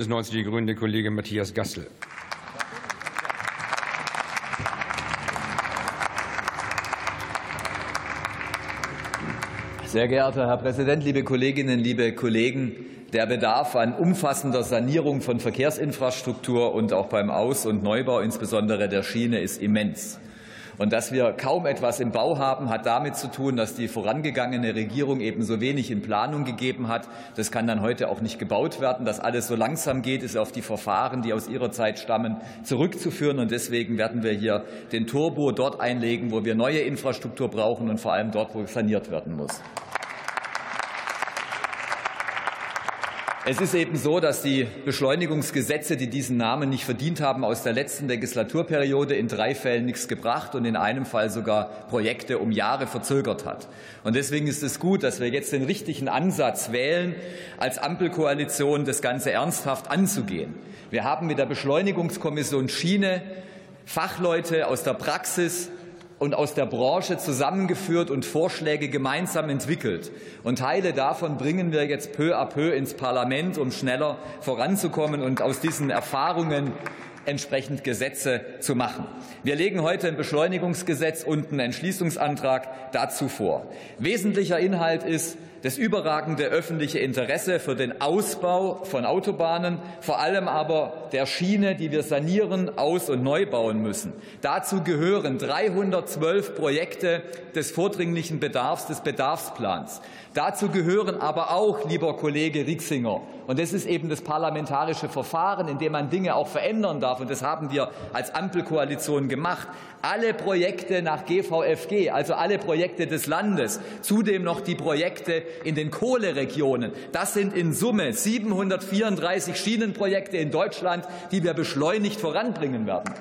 Das 90 Die Grünen, der Kollege Matthias Gastel. Sehr geehrter Herr Präsident, liebe Kolleginnen, liebe Kollegen! Der Bedarf an umfassender Sanierung von Verkehrsinfrastruktur und auch beim Aus- und Neubau, insbesondere der Schiene, ist immens. Und dass wir kaum etwas im Bau haben, hat damit zu tun, dass die vorangegangene Regierung eben so wenig in Planung gegeben hat. Das kann dann heute auch nicht gebaut werden. Dass alles so langsam geht, ist auf die Verfahren, die aus ihrer Zeit stammen, zurückzuführen. Und deswegen werden wir hier den Turbo dort einlegen, wo wir neue Infrastruktur brauchen und vor allem dort, wo saniert werden muss. Es ist eben so, dass die Beschleunigungsgesetze, die diesen Namen nicht verdient haben, aus der letzten Legislaturperiode in drei Fällen nichts gebracht und in einem Fall sogar Projekte um Jahre verzögert hat. Und deswegen ist es gut, dass wir jetzt den richtigen Ansatz wählen, als Ampelkoalition das Ganze ernsthaft anzugehen. Wir haben mit der Beschleunigungskommission Schiene Fachleute aus der Praxis und aus der Branche zusammengeführt und Vorschläge gemeinsam entwickelt. Und Teile davon bringen wir jetzt peu à peu ins Parlament, um schneller voranzukommen und aus diesen Erfahrungen entsprechend Gesetze zu machen. Wir legen heute ein Beschleunigungsgesetz und einen Entschließungsantrag dazu vor. Wesentlicher Inhalt ist, das überragende öffentliche Interesse für den Ausbau von Autobahnen, vor allem aber der Schiene, die wir sanieren, aus- und neu bauen müssen. Dazu gehören 312 Projekte des vordringlichen Bedarfs, des Bedarfsplans. Dazu gehören aber auch, lieber Kollege Rixinger, und das ist eben das parlamentarische Verfahren, in dem man Dinge auch verändern darf, und das haben wir als Ampelkoalition gemacht, alle Projekte nach GVFG, also alle Projekte des Landes, zudem noch die Projekte in den Kohleregionen. Das sind in Summe 734 Schienenprojekte in Deutschland, die wir beschleunigt voranbringen werden.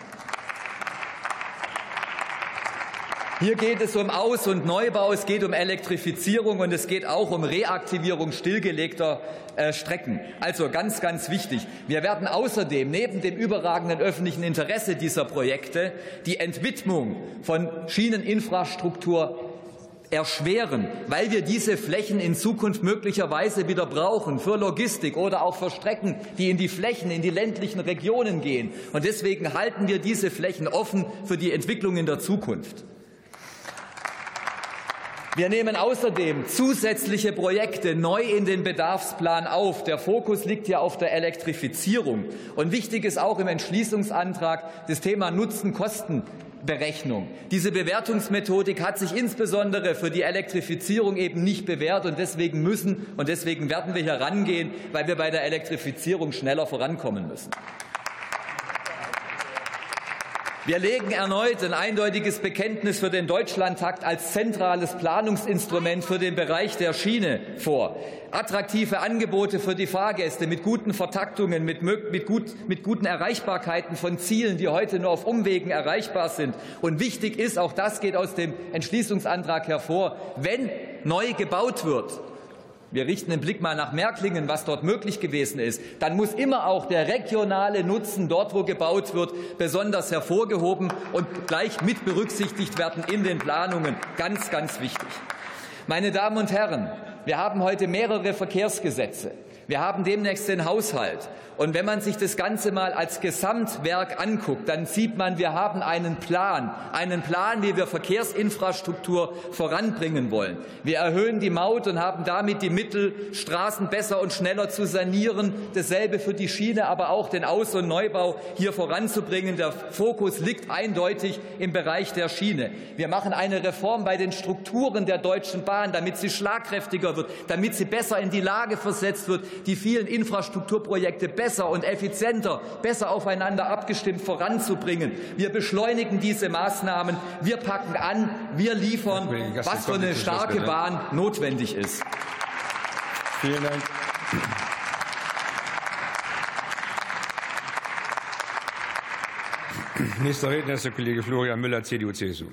Hier geht es um Aus- und Neubau, es geht um Elektrifizierung und es geht auch um Reaktivierung stillgelegter äh, Strecken. Also ganz, ganz wichtig. Wir werden außerdem neben dem überragenden öffentlichen Interesse dieser Projekte die Entwidmung von Schieneninfrastruktur erschweren, weil wir diese Flächen in Zukunft möglicherweise wieder brauchen für Logistik oder auch für Strecken, die in die Flächen, in die ländlichen Regionen gehen. Und deswegen halten wir diese Flächen offen für die Entwicklung in der Zukunft. Wir nehmen außerdem zusätzliche Projekte neu in den Bedarfsplan auf. Der Fokus liegt hier auf der Elektrifizierung. Und wichtig ist auch im Entschließungsantrag das Thema Nutzen-Kosten. Berechnung. Diese Bewertungsmethodik hat sich insbesondere für die Elektrifizierung eben nicht bewährt und deswegen müssen und deswegen werden wir hier rangehen, weil wir bei der Elektrifizierung schneller vorankommen müssen. Wir legen erneut ein eindeutiges Bekenntnis für den Deutschlandtakt als zentrales Planungsinstrument für den Bereich der Schiene vor. Attraktive Angebote für die Fahrgäste mit guten Vertaktungen, mit, mit, gut, mit guten Erreichbarkeiten von Zielen, die heute nur auf Umwegen erreichbar sind. Und wichtig ist, auch das geht aus dem Entschließungsantrag hervor, wenn neu gebaut wird, wir richten den Blick mal nach Märklingen, was dort möglich gewesen ist, dann muss immer auch der regionale Nutzen dort, wo gebaut wird, besonders hervorgehoben und gleich mit berücksichtigt werden in den Planungen. Ganz, ganz wichtig. Meine Damen und Herren, wir haben heute mehrere Verkehrsgesetze. Wir haben demnächst den Haushalt. Und wenn man sich das Ganze mal als Gesamtwerk anguckt, dann sieht man, wir haben einen Plan, einen Plan, wie wir Verkehrsinfrastruktur voranbringen wollen. Wir erhöhen die Maut und haben damit die Mittel, Straßen besser und schneller zu sanieren. Dasselbe für die Schiene, aber auch den Aus- und Neubau hier voranzubringen. Der Fokus liegt eindeutig im Bereich der Schiene. Wir machen eine Reform bei den Strukturen der Deutschen Bahn, damit sie schlagkräftiger wird, damit sie besser in die Lage versetzt wird, die vielen Infrastrukturprojekte besser und effizienter, besser aufeinander abgestimmt voranzubringen. Wir beschleunigen diese Maßnahmen. Wir packen an. Wir liefern, was für eine starke Bahn notwendig ist. Vielen Dank. Nächster Redner ist der Kollege Florian Müller, CDU-CSU.